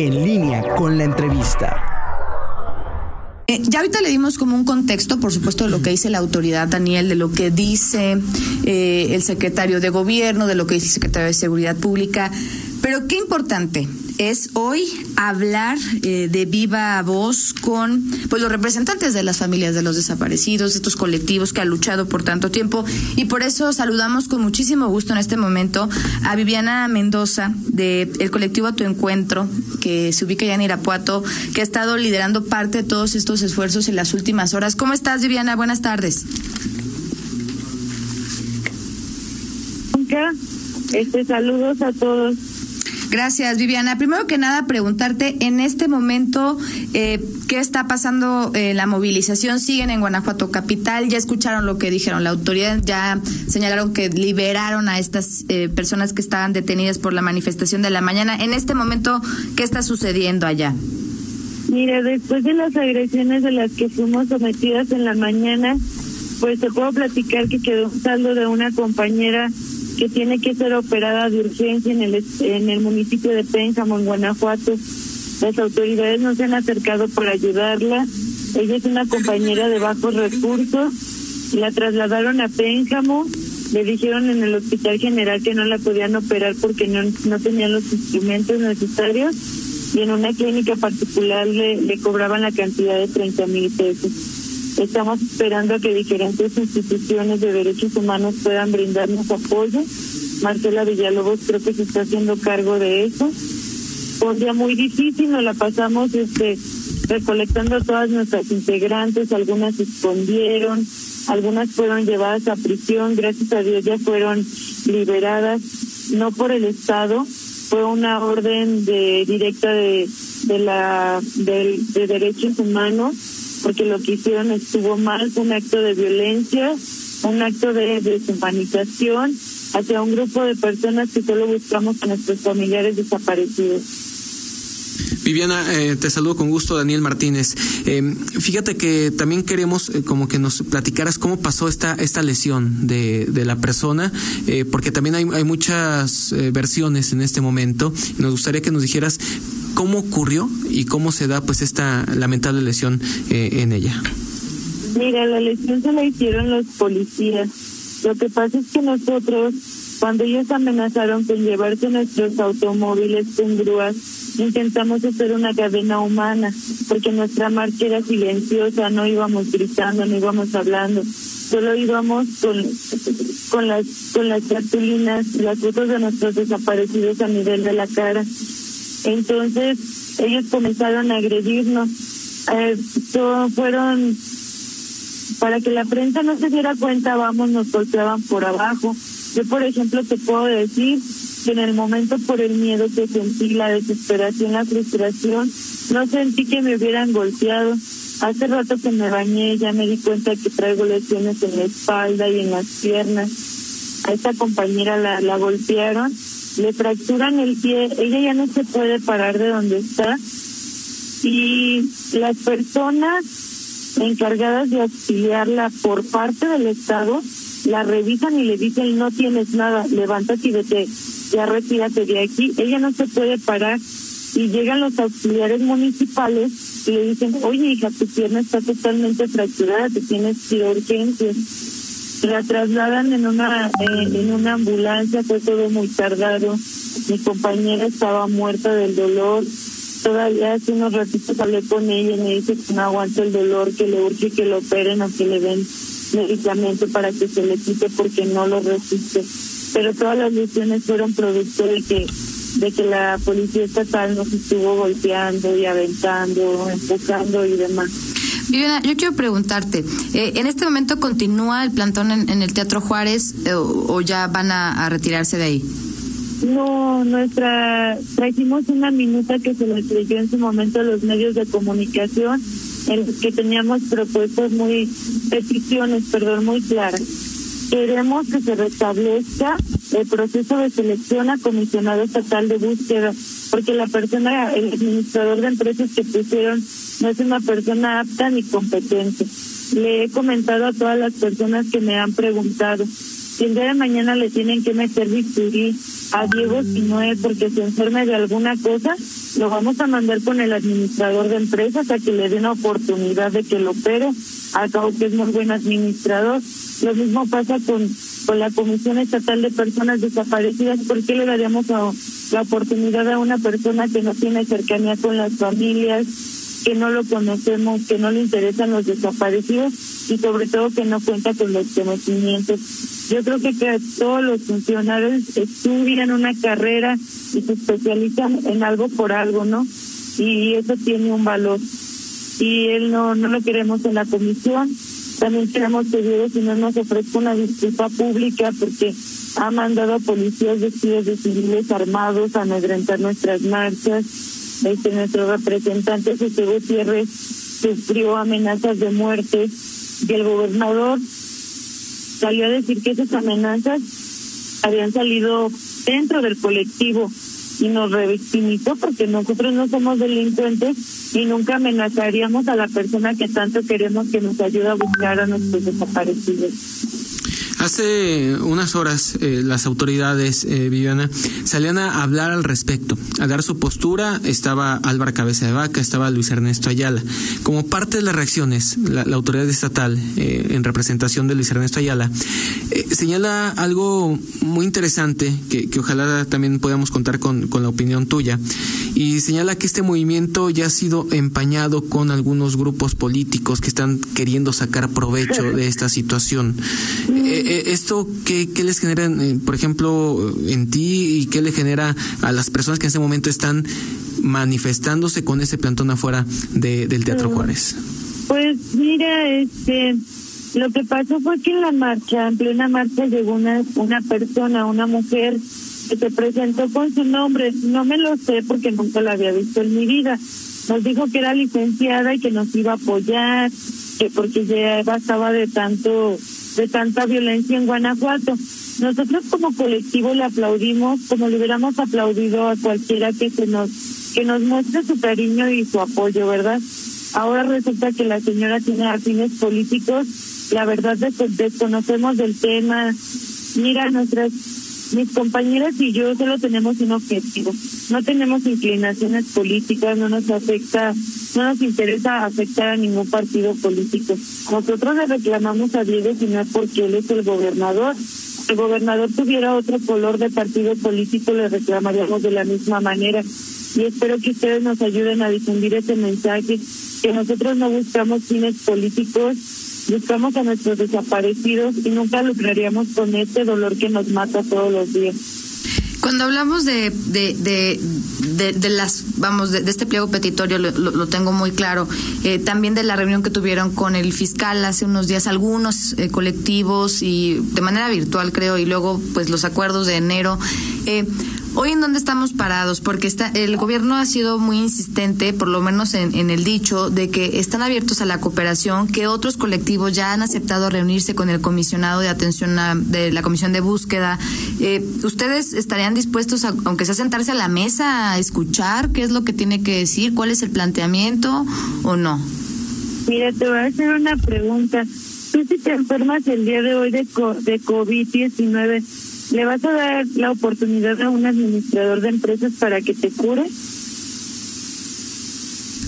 En línea con la entrevista. Eh, ya ahorita le dimos como un contexto, por supuesto, de lo que dice la autoridad, Daniel, de lo que dice eh, el secretario de Gobierno, de lo que dice el secretario de Seguridad Pública. Pero qué importante es hoy hablar eh, de viva voz con pues los representantes de las familias de los desaparecidos, estos colectivos que han luchado por tanto tiempo y por eso saludamos con muchísimo gusto en este momento a Viviana Mendoza del el colectivo A Tu Encuentro que se ubica ya en Irapuato, que ha estado liderando parte de todos estos esfuerzos en las últimas horas. ¿Cómo estás, Viviana? Buenas tardes. Este, saludos a todos. Gracias, Viviana. Primero que nada, preguntarte, en este momento, eh, ¿qué está pasando? Eh, la movilización siguen en Guanajuato Capital. Ya escucharon lo que dijeron la autoridad, ya señalaron que liberaron a estas eh, personas que estaban detenidas por la manifestación de la mañana. En este momento, ¿qué está sucediendo allá? Mira, después de las agresiones de las que fuimos sometidas en la mañana, pues te puedo platicar que quedó un saldo de una compañera que tiene que ser operada de urgencia en el, en el municipio de Pénjamo, en Guanajuato. Las autoridades nos han acercado para ayudarla. Ella es una compañera de bajos recursos. La trasladaron a Pénjamo. Le dijeron en el hospital general que no la podían operar porque no, no tenían los instrumentos necesarios. Y en una clínica particular le, le cobraban la cantidad de 30 mil pesos. Estamos esperando a que diferentes instituciones de derechos humanos puedan brindarnos apoyo. Marcela Villalobos creo que se está haciendo cargo de eso. Un día muy difícil, nos la pasamos este recolectando a todas nuestras integrantes, algunas se escondieron, algunas fueron llevadas a prisión, gracias a Dios ya fueron liberadas, no por el Estado, fue una orden de directa de, de la de derechos humanos porque lo que hicieron estuvo mal, fue un acto de violencia, un acto de deshumanización hacia un grupo de personas que solo buscamos a nuestros familiares desaparecidos. Viviana, eh, te saludo con gusto, Daniel Martínez. Eh, fíjate que también queremos eh, como que nos platicaras cómo pasó esta esta lesión de, de la persona, porque también hay, hay muchas versiones en este momento. Nos gustaría que nos dijeras cómo ocurrió y cómo se da pues esta lamentable lesión en ella. Mira, la lesión se la hicieron los policías. Lo que pasa es que nosotros, cuando ellos amenazaron con llevarse nuestros automóviles con grúas, intentamos hacer una cadena humana, porque nuestra marcha era silenciosa, no íbamos gritando, no íbamos hablando, solo íbamos con, con las con las cartulinas, las fotos de nuestros desaparecidos a nivel de la cara. Entonces ellos comenzaron a agredirnos. Eh, fueron para que la prensa no se diera cuenta, vamos, nos golpeaban por abajo. Yo, por ejemplo, te puedo decir que en el momento por el miedo que sentí, la desesperación, la frustración, no sentí que me hubieran golpeado. Hace rato que me bañé, ya me di cuenta que traigo lesiones en la espalda y en las piernas. A esta compañera la, la golpearon, le fracturan el pie, ella ya no se puede parar de donde está. Y las personas encargadas de auxiliarla por parte del Estado la revisan y le dicen no tienes nada, levántate y vete, ya retírate de aquí. Ella no se puede parar y llegan los auxiliares municipales y le dicen, oye hija, tu pierna está totalmente fracturada, te tienes que ir a urgencias. La trasladan en una, eh, en una ambulancia, fue todo muy tardado. Mi compañera estaba muerta del dolor. Todavía hace unos ratitos hablé con ella y me dice que no aguanta el dolor, que le urge que lo operen o que le den medicamento para que se le quite porque no lo resiste. Pero todas las lesiones fueron producto de que de que la policía estatal nos estuvo golpeando y aventando, empujando y demás. Viviana, yo quiero preguntarte, eh, ¿en este momento continúa el plantón en, el Teatro Juárez eh, o, ya van a, retirarse de ahí? No, nuestra, trajimos una minuta que se le leyó en su momento a los medios de comunicación en los que teníamos propuestas muy, peticiones, perdón, muy claras. Queremos que se restablezca el proceso de selección a comisionado estatal de búsqueda, porque la persona, el administrador de empresas que pusieron no es una persona apta ni competente. Le he comentado a todas las personas que me han preguntado Si el día de mañana le tienen que meter bisturí a Diego si no es porque se enferme de alguna cosa, lo vamos a mandar con el administrador de empresas a que le una oportunidad de que lo opere, al que es muy buen administrador. Lo mismo pasa con, con la Comisión Estatal de Personas Desaparecidas. ¿Por qué le daríamos la oportunidad a una persona que no tiene cercanía con las familias, que no lo conocemos, que no le interesan los desaparecidos y sobre todo que no cuenta con los conocimientos? Yo creo que, que todos los funcionarios estudian una carrera y se especializan en algo por algo, ¿no? Y eso tiene un valor. Y él no, no lo queremos en la comisión. También queremos que Diego si no nos ofrezca una disculpa pública porque ha mandado a policías vestidos de civiles armados a amedrentar nuestras marchas. Este, nuestro representante José Gutiérrez sufrió amenazas de muerte y el gobernador salió a decir que esas amenazas habían salido dentro del colectivo y nos revictimizó porque nosotros no somos delincuentes y nunca amenazaríamos a la persona que tanto queremos que nos ayude a buscar a nuestros desaparecidos. Hace unas horas eh, las autoridades, eh, Viviana, salían a hablar al respecto, a dar su postura. Estaba Álvaro Cabeza de Vaca, estaba Luis Ernesto Ayala. Como parte de las reacciones, la, autoridad estatal, eh, en representación de Luis Ernesto Ayala, eh, señala algo muy interesante que, que ojalá también podamos contar con, con la opinión tuya. Y señala que este movimiento ya ha sido empañado con algunos grupos políticos que están queriendo sacar provecho de esta situación. Eh, ¿Esto qué, les genera, eh, por ejemplo, en ti y qué le genera a las personas que en ese momento están manifestándose con ese plantón afuera del Teatro Juárez? Pues mira, este, lo que pasó fue que en la marcha, en plena marcha, llegó una, una persona, una mujer que se presentó con su nombre. No me lo sé porque nunca la había visto en mi vida. Nos dijo que era licenciada y que nos iba a apoyar, que porque ya bastaba de tanto de tanta violencia en Guanajuato. Nosotros como colectivo le aplaudimos como le hubiéramos aplaudido a cualquiera que se nos que nos muestre su cariño y su apoyo, ¿verdad? Ahora resulta que la señora tiene fines políticos. La verdad desconocemos del tema. Mira, nuestras mis compañeras y yo solo tenemos un objetivo. No tenemos inclinaciones políticas, no nos afecta, no nos interesa afectar a ningún partido político. Nosotros le reclamamos a Diego si no es porque él es el gobernador. Si el gobernador tuviera otro color de partido político, le reclamaríamos de la misma manera. Y espero que ustedes nos ayuden a difundir ese mensaje, que nosotros no buscamos fines políticos, buscamos a nuestros desaparecidos y nunca lucraríamos con este dolor que nos mata todos los días. Cuando hablamos de, de, de, de, las, vamos, de, este pliego petitorio, lo, lo, tengo muy claro, eh, también de la reunión que tuvieron con el fiscal hace unos días, algunos eh, colectivos y de manera virtual creo, y luego pues los acuerdos de enero. Eh, Hoy en dónde estamos parados, porque está, el gobierno ha sido muy insistente, por lo menos en, el dicho, de que están abiertos a la cooperación, que otros colectivos ya han aceptado reunirse con el comisionado de atención de la comisión de búsqueda. Eh, ¿Ustedes estarían dispuestos, a, aunque sea sentarse a la mesa, a escuchar qué es lo que tiene que decir, cuál es el planteamiento o no? Mira, te voy a hacer una pregunta. Tú si te enfermas el día de hoy de, de COVID-19, ¿Le vas a dar la oportunidad a un administrador de empresas para que te cure?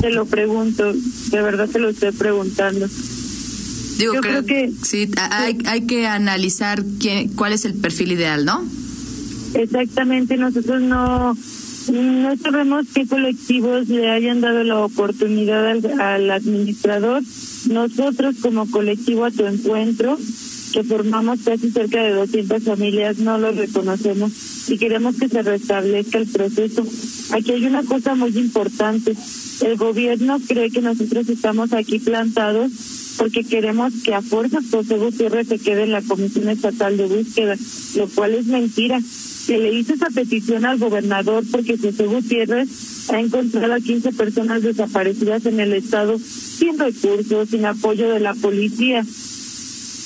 Te lo pregunto, de verdad te lo estoy preguntando. Digo, Yo creo, que sí, hay, hay que analizar quién, cuál es el perfil ideal, ¿no? Exactamente, nosotros no no sabemos qué colectivos le hayan dado la oportunidad al, al administrador. Nosotros como colectivo a tu encuentro que formamos casi cerca de 200 familias, no lo reconocemos y queremos que se restablezca el proceso. Aquí hay una cosa muy importante. El gobierno cree que nosotros estamos aquí plantados porque queremos que a fuerzas José Gutiérrez se quede en la Comisión Estatal de Búsqueda, lo cual es mentira. Se le hizo esa petición al gobernador porque José Gutiérrez ha encontrado a 15 personas desaparecidas en el estado sin recursos, sin apoyo de la policía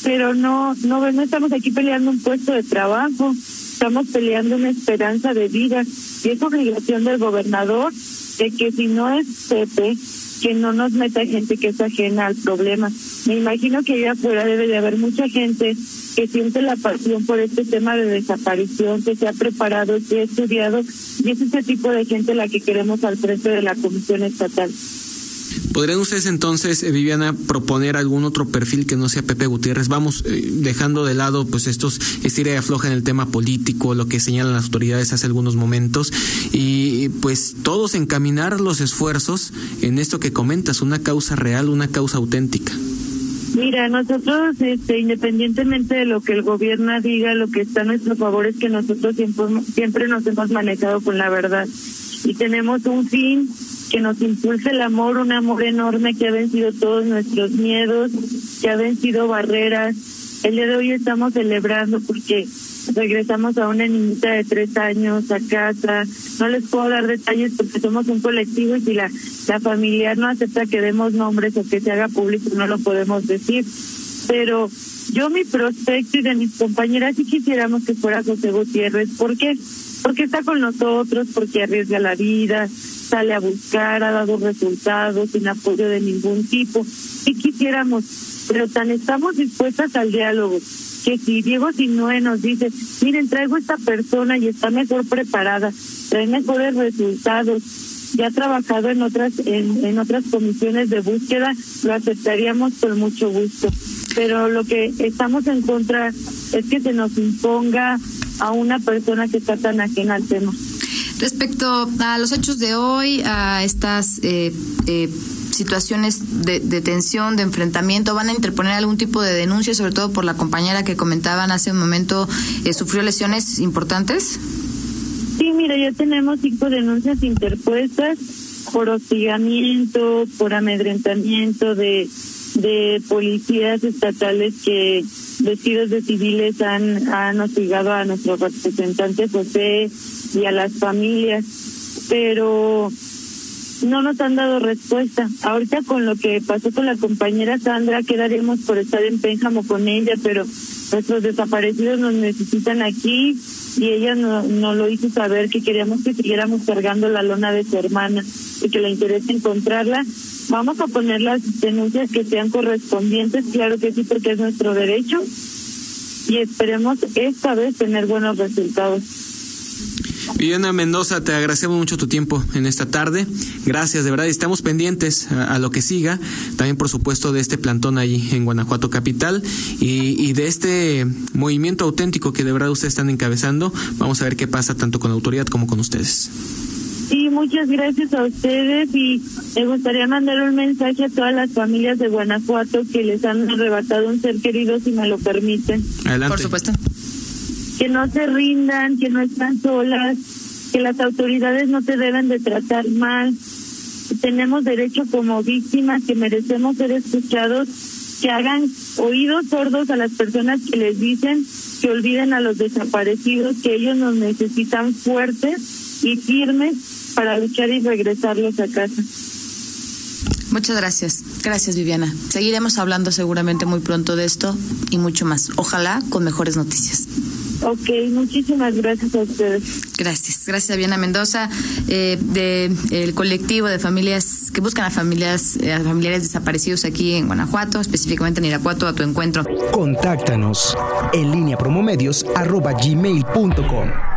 pero no, no, no estamos aquí peleando un puesto de trabajo, estamos peleando una esperanza de vida y es obligación del gobernador de que si no es Pepe, que no nos meta gente que es ajena al problema. Me imagino que allá afuera debe de haber mucha gente que siente la pasión por este tema de desaparición, que se ha preparado, que ha estudiado, y es ese tipo de gente la que queremos al frente de la Comisión Estatal. ¿Podrían ustedes entonces, eh, Viviana, proponer algún otro perfil que no sea Pepe Gutiérrez? Vamos eh, dejando de lado pues estos estira y afloja en el tema político, lo que señalan las autoridades hace algunos momentos, y pues todos encaminar los esfuerzos en esto que comentas, una causa real, una causa auténtica. Mira, nosotros, este, independientemente de lo que el gobierno diga, lo que está a nuestro favor es que nosotros siempre, siempre nos hemos manejado con la verdad y tenemos un fin que nos impulse el amor, un amor enorme que ha vencido todos nuestros miedos, que ha vencido barreras. El día de hoy estamos celebrando porque regresamos a una niñita de tres años a casa. No les puedo dar detalles porque somos un colectivo y si la, la familiar no acepta que demos nombres o que se haga público, no lo podemos decir. Pero yo mi prospecto y de mis compañeras sí quisiéramos que fuera José Gutiérrez. ¿Por qué? Porque está con nosotros, porque arriesga la vida, sale a buscar, ha dado resultados sin apoyo de ningún tipo. Si quisiéramos, pero tan estamos dispuestas al diálogo que si Diego Sinue nos dice, miren, traigo esta persona y está mejor preparada, trae mejores resultados, ya ha trabajado en otras en, en otras comisiones de búsqueda, lo aceptaríamos con mucho gusto. Pero lo que estamos en contra es que se nos imponga a una persona que está tan ajena al tema. Respecto a los hechos de hoy, a estas eh, eh, situaciones de, de, tensión, de enfrentamiento, ¿van a interponer algún tipo de denuncia, sobre todo por la compañera que comentaban hace un momento, eh, sufrió lesiones importantes? Sí, mira, ya tenemos cinco denuncias interpuestas por hostigamiento, por amedrentamiento de, de policías estatales que vestidos de civiles han, han hostigado a nuestro representante José y a las familias, pero no nos han dado respuesta. Ahorita con lo que pasó con la compañera Sandra, quedaríamos por estar en Pénjamo con ella, pero nuestros desaparecidos nos necesitan aquí y ella no, no lo hizo saber que queríamos que siguiéramos cargando la lona de su hermana y que le interesa encontrarla. Vamos a poner las denuncias que sean correspondientes, claro que sí, porque es nuestro derecho y esperemos esta vez tener buenos resultados. Viviana Mendoza, te agradecemos mucho tu tiempo en esta tarde. Gracias, de verdad. Y estamos pendientes a, a, lo que siga. También, por supuesto, de este plantón ahí en Guanajuato Capital y, y, de este movimiento auténtico que de verdad ustedes están encabezando. Vamos a ver qué pasa tanto con la autoridad como con ustedes. Sí, muchas gracias a ustedes y me gustaría mandar un mensaje a todas las familias de Guanajuato que les han arrebatado un ser querido, si me lo permiten. Adelante. Por supuesto que no se rindan, que no están solas, que las autoridades no te deben de tratar mal. Tenemos derecho como víctimas, que merecemos ser escuchados, que hagan oídos sordos a las personas que les dicen que olviden a los desaparecidos, que ellos nos necesitan fuertes y firmes para luchar y regresarlos a casa. Muchas gracias. Gracias, Viviana. Seguiremos hablando seguramente muy pronto de esto y mucho más. Ojalá con mejores noticias. Ok, muchísimas gracias a ustedes. Gracias, gracias a Viviana Mendoza, eh, del de, colectivo de familias que buscan a familias, eh, a familiares desaparecidos aquí en Guanajuato, específicamente en Irapuato, a tu encuentro. Contáctanos en línea promomedios arroba gmail.com.